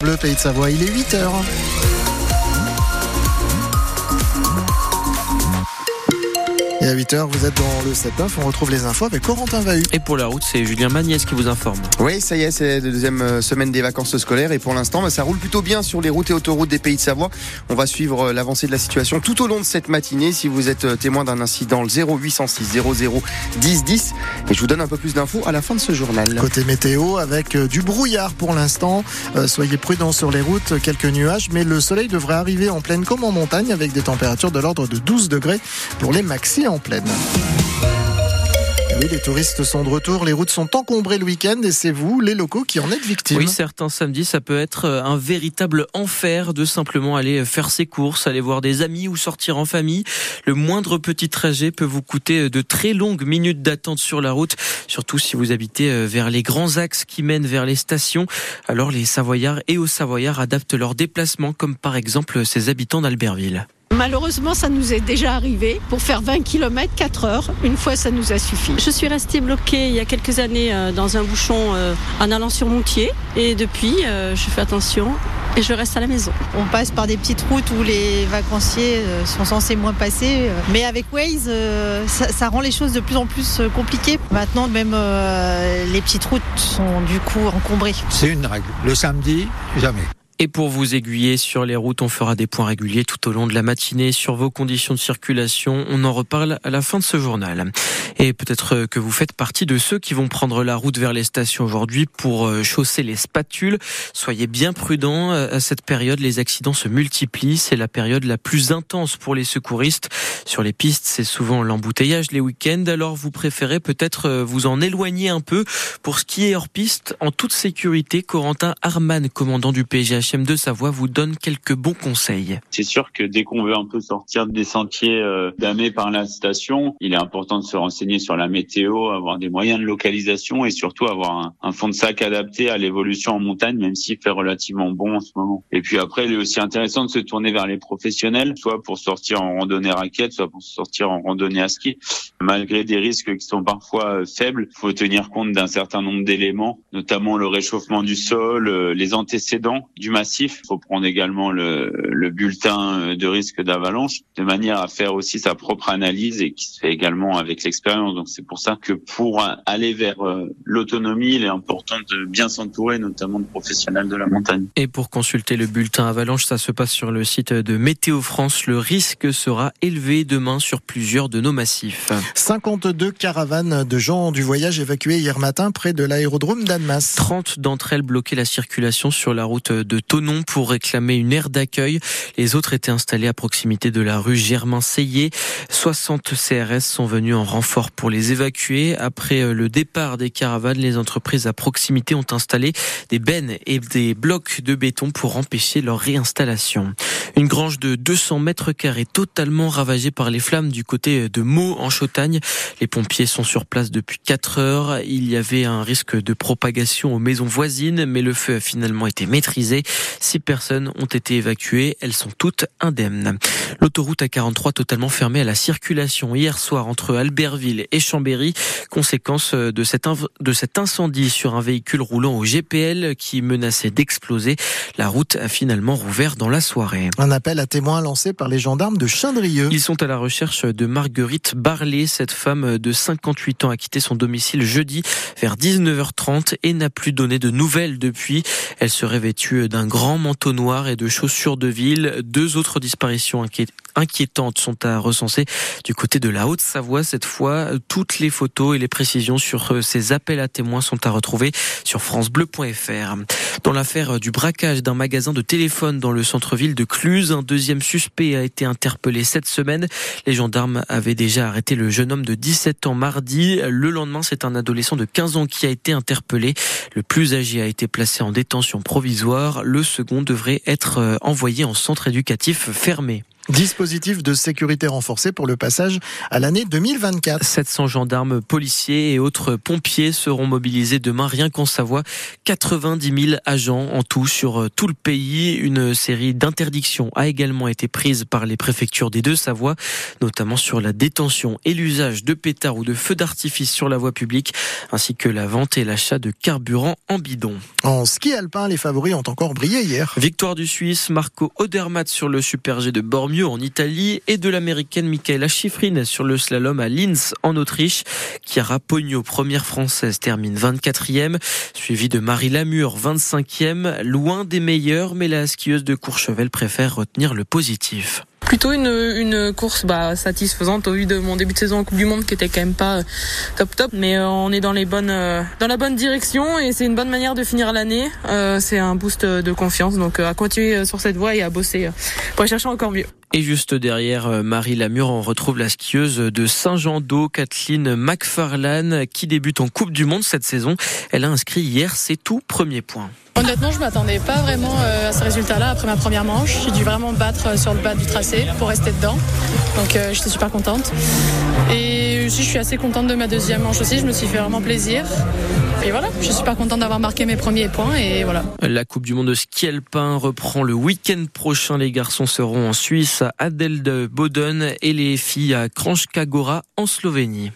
Bleu Pays de Savoie, il est 8h. Et à 8h, vous êtes dans le 7-9, on retrouve les infos avec Corentin Vahu. Et pour la route, c'est Julien Magnès qui vous informe. Oui, ça y est, c'est la deuxième euh, semaine des vacances scolaires et pour l'instant, bah, ça roule plutôt bien sur les routes et autoroutes des pays de Savoie. On va suivre euh, l'avancée de la situation tout au long de cette matinée. Si vous êtes euh, témoin d'un incident, le 0806 00 10 10. Et je vous donne un peu plus d'infos à la fin de ce journal. Côté météo, avec du brouillard pour l'instant. soyez prudents sur les routes, quelques nuages, mais le soleil devrait arriver en pleine comme en montagne avec des températures de l'ordre de 12 degrés pour les maxi en pleine. Oui, les touristes sont de retour, les routes sont encombrées le week-end et c'est vous, les locaux, qui en êtes victimes. Oui, certains samedis, ça peut être euh, un véritable enfer de simplement aller faire ses courses, aller voir des amis ou sortir en famille. Le moindre petit trajet peut vous coûter euh, de très longues minutes d'attente sur la route, surtout si vous habitez euh, vers les grands axes qui mènent vers les stations. Alors les Savoyards et aux Savoyards adaptent leurs déplacements, comme par exemple ces habitants d'Albertville. Malheureusement, ça nous est déjà arrivé. Pour faire 20 km, 4 heures, une fois, ça nous a suffi. Je suis restée bloquée il y a quelques années euh, dans un bouchon euh, en allant sur Moutier. Et depuis, euh, je fais attention et je reste à la maison. On passe par des petites routes où les vacanciers sont censés moins passer. Mais avec Waze, ça, rend les choses de plus en plus compliquées. Maintenant, même les petites routes sont du coup encombrées. C'est une règle. Le samedi, jamais. Et pour vous aiguiller sur les routes, on fera des points réguliers tout au long de la matinée sur vos conditions de circulation. On en reparle à la fin de ce journal. Et peut-être que vous faites partie de ceux qui vont prendre la route vers les stations aujourd'hui pour euh, chausser les spatules. Soyez bien prudents. Euh, à cette période, les accidents se multiplient. C'est la période la plus intense pour les secouristes. Sur les pistes, c'est souvent l'embouteillage les week-ends. Alors vous préférez peut-être euh, vous en éloigner un peu pour skier hors piste en toute sécurité. Corentin Arman, commandant du PGH de Savoie vous donne quelques bons conseils. C'est sûr que dès qu'on veut un peu sortir des sentiers euh, damés par la station, il est important de se renseigner sur la météo, avoir des moyens de localisation et surtout avoir un, fond de sac adapté à l'évolution en montagne, même s'il fait relativement bon en ce moment. Et puis après, il est aussi intéressant de se tourner vers les professionnels, soit pour sortir en randonnée raquette, soit pour sortir en randonnée à ski. Malgré des risques qui sont parfois euh, faibles, il faut tenir compte d'un certain nombre d'éléments, notamment le réchauffement du sol, euh, les antécédents du il faut prendre également le, le bulletin de risque d'avalanche de manière à faire aussi sa propre analyse et qui se fait également avec l'expérience. Donc c'est pour ça que pour aller vers euh, l'autonomie, il est important de bien s'entourer, notamment de professionnels de la montagne. Et pour consulter le bulletin avalanche, ça se passe sur le site de Météo France. Le risque sera élevé demain sur plusieurs de nos massifs. 52 caravanes de gens du voyage évacuées hier matin près de l'aérodrome d'Annemasse. 30 d'entre elles bloquaient la circulation sur la route de Tonon pour réclamer une aire d'accueil. Les autres étaient installés à proximité de la rue Germain-Seillet. 60 CRS sont venus en renfort pour les évacuer. Après euh, le départ des caravanes, les entreprises à proximité ont installé des bennes et des blocs de béton pour empêcher leur réinstallation. Une grange de 200 mètres carrés totalement ravagée par les flammes du côté de Meaux en Chautagne. Les pompiers sont sur place depuis 4 heures. Il y avait un risque de propagation aux maisons voisines, mais le feu a finalement été maîtrisé. Six personnes ont été évacuées. Elles sont toutes indemnes. L'autoroute A43 totalement fermée à la circulation hier soir entre Albertville et Chambéry. Conséquence de cet, de cet incendie sur un véhicule roulant au GPL qui menaçait d'exploser. La route a finalement rouvert dans la soirée. Un appel à témoins lancé par les gendarmes de Chindrieux. Ils sont à la recherche de Marguerite Barlet. Cette femme de 58 ans a quitté son domicile jeudi vers 19h30 et n'a plus donné de nouvelles depuis. Elle serait vêtue d'un grand manteau noir et de chaussures de ville. Deux autres disparitions inquiétantes sont à recenser du côté de la Haute-Savoie. Cette fois, toutes les photos et les précisions sur euh, ces appels à témoins sont à retrouver sur francebleu.fr. Dans l'affaire du braquage d'un magasin de téléphone dans le centre-ville de Cluse, un deuxième suspect a été interpellé cette semaine. Les gendarmes avaient déjà arrêté le jeune homme de 17 ans mardi. Le lendemain, c'est un adolescent de 15 ans qui a été interpellé. Le plus âgé a été placé en détention provisoire. Le second devrait être euh, envoyé en centre éducatif fermé. Dispositif de sécurité renforcé pour le passage à l'année 2024. 700 gendarmes, policiers et autres pompiers seront mobilisés demain rien qu'en Savoie. 90 000 agents en tout sur tout le pays. Une série d'interdictions a également été prise par les préfectures des deux Savoies, notamment sur la détention et l'usage de pétards ou de feux d'artifice sur la voie publique, ainsi que la vente et l'achat de carburant en bidon. En ski alpin, les favoris ont encore brillé hier. Victoire du Suisse Marco Odermatt sur le Super G de Bormio en Italie et de l'américaine Michaela Schifrin sur le slalom à Linz en Autriche. Chiara Pogno, première française, termine 24e, suivie de Marie Lamure, 25e, loin des meilleurs, mais la skieuse de Courchevel préfère retenir le positif. Plutôt une, une course bah, satisfaisante au vu de mon début de saison en Coupe du Monde qui était quand même pas euh, top top, mais euh, on est dans les bonnes euh, dans la bonne direction et c'est une bonne manière de finir l'année. c'est un boost de confiance, donc à continuer sur cette voie et à bosser pour aller chercher encore mieux. Et juste derrière Marie Lamure, on retrouve la skieuse de Saint-Jean-d'Eau, Kathleen McFarlane, qui débute en Coupe du Monde cette saison. Elle a inscrit hier ses tout premiers points. Honnêtement, je m'attendais pas vraiment à ce résultat-là après ma première manche. J'ai dû vraiment battre sur le bas du tracé pour rester dedans. Donc euh, j'étais super contente. Et aussi, je suis assez contente de ma deuxième manche aussi. Je me suis fait vraiment plaisir. Et voilà, je suis super contente d'avoir marqué mes premiers points et voilà. La Coupe du Monde de ski alpin reprend le week-end prochain. Les garçons seront en Suisse à Adelde Boden et les filles à Kranjska Gora en Slovénie.